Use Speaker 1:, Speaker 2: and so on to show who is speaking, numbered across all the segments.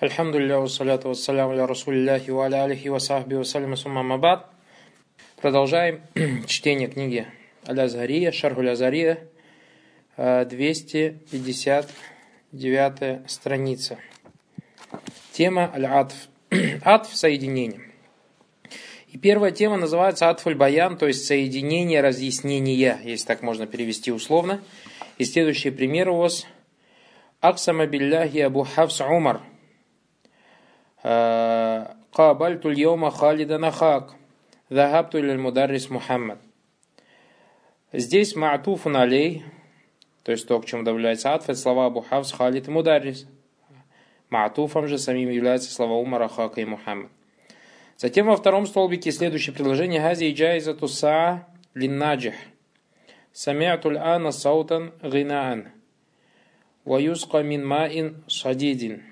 Speaker 1: Альхамдулилля, вассаляту вассаляму ля расулилляхи ва аля алихи ва. Продолжаем чтение книги Аль-Азария, Шархуль Азария, 259 страница. Тема Аль-Атф. Атф – соединение. И первая тема называется Атфуль Баян, то есть соединение, разъяснение, если так можно перевести условно. И следующий пример у вас. Аксама билляхи Абу Хавс Умар – قابلت اليوم خالدا أخاك ذهبت إلى المدرس محمد Здесь ма'туфун алей, то есть то, к чему добавляется атф, это слова Абу Хавс, Халид и Мударрис. Ма'туфом же самим являются слова Умара, Хака и Мухаммад. Затем во втором столбике следующее предложение Хази и Джайза Туса Линнаджих. Самиатуль ана саутан гинаан. Ваюска мин маин шадидин.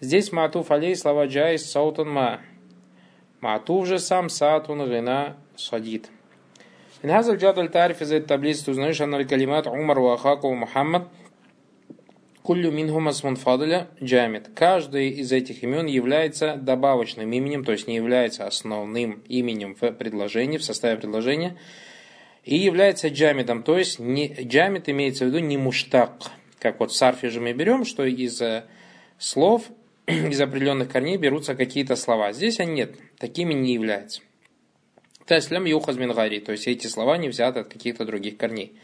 Speaker 1: Здесь матуф алей слова джайс саутун ма. Матуф же сам сатун гина садид. من هذا الجدول تعرف إذا التبليس تزنيش أن الكلمات عمر وأخاك ومحمد كل منهم اسم فاضل جامد. Каждый из этих имен является добавочным именем, то есть не является основным именем в предложении, в составе предложения, и является джамидом, то есть не, джамид имеется в виду не муштак. Как вот в сарфе же мы берем, что из слов из определенных корней берутся какие-то слова. Здесь они нет, такими не являются. Таслям юхаз мингари, то есть эти слова не взяты от каких-то других корней.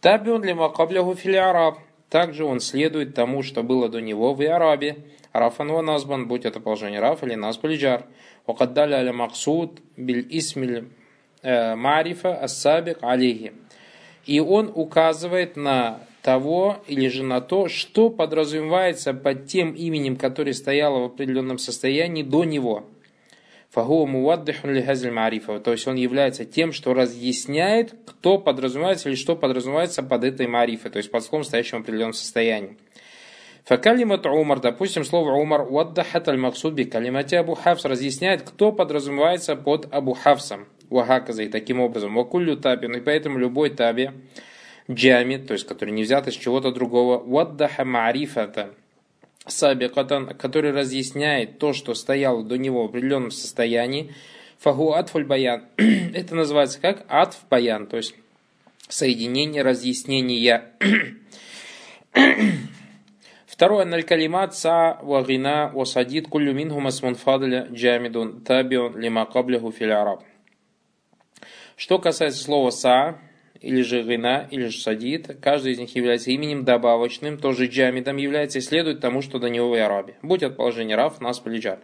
Speaker 1: Табиун ли макаблягу араб. Также он следует тому, что было до него в Арабе. Рафан ва назбан, будь это положение раф или назб или джар. Вакаддаля аля максуд биль исмиль э, марифа ассабик алейхи. И он указывает на того или же на то, что подразумевается под тем именем, которое стояло в определенном состоянии до него. То есть он является тем, что разъясняет, кто подразумевается или что подразумевается под этой марифой, то есть под словом, стоящим в определенном состоянии. Факалимат Умар, допустим, слово Умар, ваддахат аль-максуд би калимате Абу Хавс разъясняет, кто подразумевается под Абу Хавсом. Вахаказа таким образом. Вакуллю табин, и поэтому любой таби, джами, то есть который не взят из чего-то другого, ваддаха маарифата, сабикатан, который разъясняет то, что стояло до него в определенном состоянии, фагу атфуль баян. Это называется как атф баян, то есть соединение, разъяснения. Второе, наль-калимат са ва гина ва садид куллю минху масмун фадля джамидун табиун лима каблиху араб. Что касается слова са, или же гына, или же садит. Каждый из них является именем добавочным, тоже джамидом является и следует тому, что до него в арабе. Будь от положения раф, нас полиджар.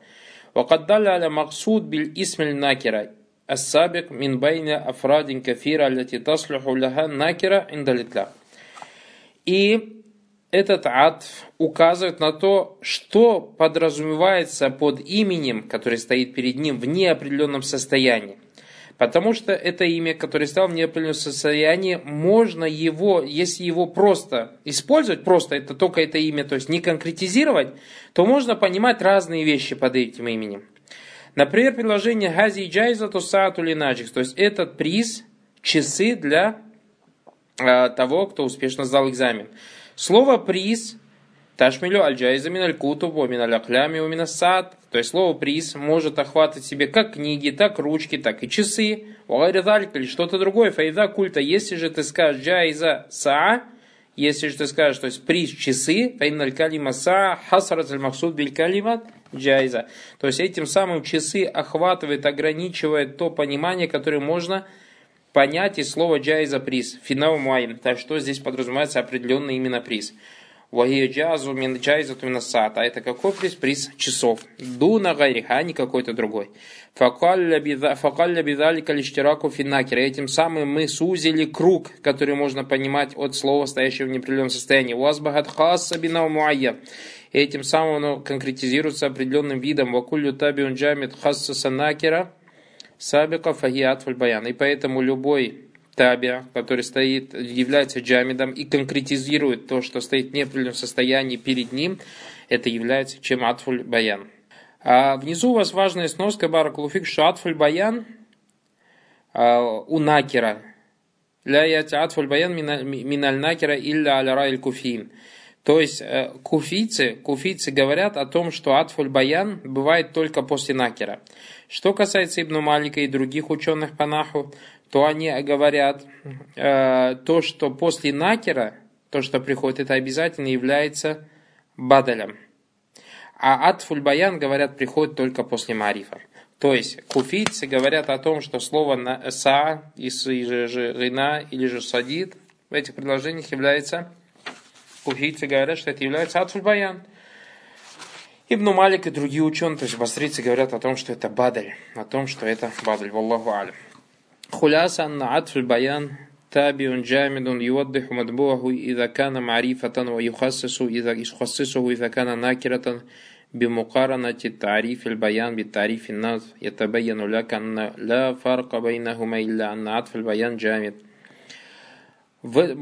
Speaker 1: وقد دل على مقصود بالاسم الناكرة السابق من بين أفراد كثيرة التي تصلح لها الناكرة عند الإطلاق. И этот ад указывает на то, что подразумевается под именем, который стоит перед ним в неопределенном состоянии. Потому что это имя, которое стало в неопределенном состоянии, можно его, если его просто использовать, просто это только это имя, то есть не конкретизировать, то можно понимать разные вещи под этим именем. Например, предложение هذه جائزة ساعة للناجح, то есть этот приз, часы для э, того, кто успешно сдал экзамен. Слово приз تشمل الجائزة من الكتب، من الأقلام، من الساعات. То есть слово приз может охватывать себе как книги, так ручки, так и часы. وغير ذلك или что-то другое. فإذا قلت. Если же ты скажешь جائزة ساعة, если же ты скажешь, то есть приз часы, فإن الكلمة ساعة، حصرت المقصود بالكلمة джайза. То есть этим самым часы охватывает, ограничивает то понимание, которое можно понять из слова джайза приз. Финал муайм. Так что здесь подразумевается определенный именно приз. Вахия джазу мин джайзату минасата. Это какой приз? Приз часов. Дуна гайриха, а не какой-то другой. Факалля бидалика лиштираку финакера. Этим самым мы сузили круг, который можно понимать от слова, стоящего в неопределенном состоянии. Уазбахат хасса бина муайя. Этим самым оно конкретизируется определенным видом. Вакулю табиун джамит хасса санакера сабика фагиат баян. И поэтому любой табиа, который стоит, является джамидом и конкретизирует то, что стоит в неопределенном состоянии перед ним, это является чем атфуль баян. А внизу у вас важная сноска баракулуфик, что атфуль баян а, у накера. Ля яти атфуль баян миналь накера илля аля куфин. То есть э, куфийцы, куфийцы говорят о том, что атфуль баян бывает только после накера. Что касается Ибн Малика и других ученых по наху, то они говорят э, то, что после накера, то, что приходит, это обязательно является бадалем. А атфуль баян, говорят, приходит только после марифа. То есть куфийцы говорят о том, что слово са, или же рина, или же садид в этих предложениях является Куфийцы говорят, что это является атфуль баян. Ибн Малик и другие ученые, то есть басрицы, говорят о том, что это бадаль, о том, что это бадаль. Валлаху алям. Хуляса анна атфуль баян تابع جامد يوضح مطبوعه إذا كان معرفة ويخصص إذا يخصصه إذا كان ناكرة بمقارنة التعريف البيان بالتعريف الناس يتبين لك أن لا فرق بينهما إلا أن عطف البيان جامد в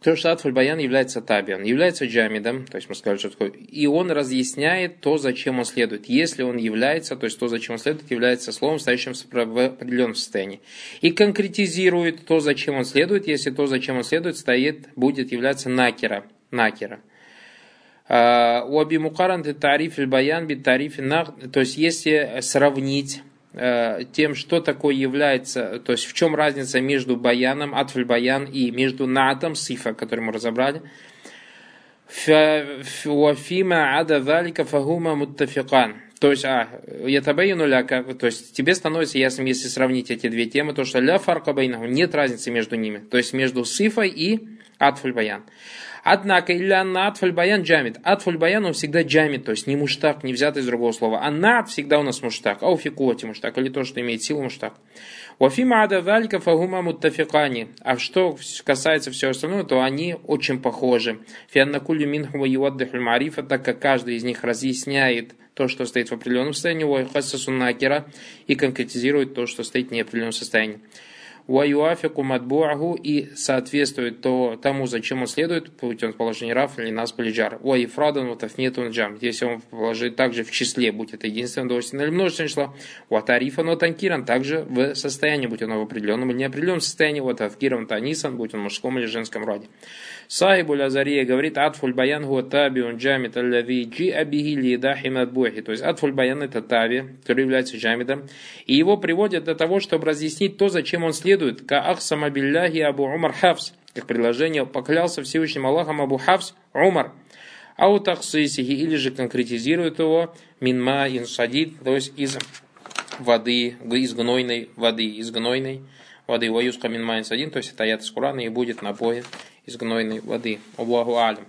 Speaker 1: хуляса то, что Атфуль Баян является табиан, является джамидом, то есть мы сказали, что такое, и он разъясняет то, зачем он следует. Если он является, то есть то, зачем он следует, является словом, стоящим в определенном состоянии. И конкретизирует то, зачем он следует, если то, зачем он следует, стоит, будет являться накера. накера. А, у Аби Мукаран тариф баян бит тариф то есть если сравнить тем, что такое является, то есть в чем разница между баяном, атфль баян и между натом, сифа, который мы разобрали. Фима ада валика фагума муттафикан. То есть, а, ятабайну ляка, то есть тебе становится ясным, если сравнить эти две темы, то что ля фарка байнаху, нет разницы между ними. То есть между сифой и атфуль баян. Однако, илля над баян джамит. Атфуль баян он всегда джамит, то есть не муштак, не взятый из другого слова. А над всегда у нас муштак. А у фикоти муштак, или то, что имеет силу муштак. Вафима ада валика фагума муттафикани. А что касается всего остального, то они очень похожи. Фианна кулю минху юаддихуль марифа, так как каждый из них разъясняет то, что стоит в определенном состоянии, и конкретизирует то, что стоит в неопределенном состоянии ваюафику матбуаху и соответствует то, тому, зачем он следует, путем положения раф или нас полиджар. Ва ифрадан ватафнетун джам. Если он положит также в числе, будь это единственное удовольствие или множественное число, ватарифан ватанкиран, также в состоянии, будь оно в определенном или неопределенном состоянии, ватавкиран танисан, будь он в мужском или женском роде. Сахибу Лазария говорит, атфуль баян он джамит аллави джи абихи лидахи мадбухи. То есть атфуль баян это таби, который является джамидом. И его приводят для того, чтобы разъяснить то, зачем он следует. Ка ахсама билляхи абу умар хавс. Как предложение поклялся Всевышним Аллахом Абу Хавс Умар. Ау таксисихи, или же конкретизирует его минма инсадид, то есть из воды, из гнойной воды, из гнойной воды. Ваюска минма инсадин, то есть это аят из Курана и будет напоен из гнойной воды. Аллаху алям.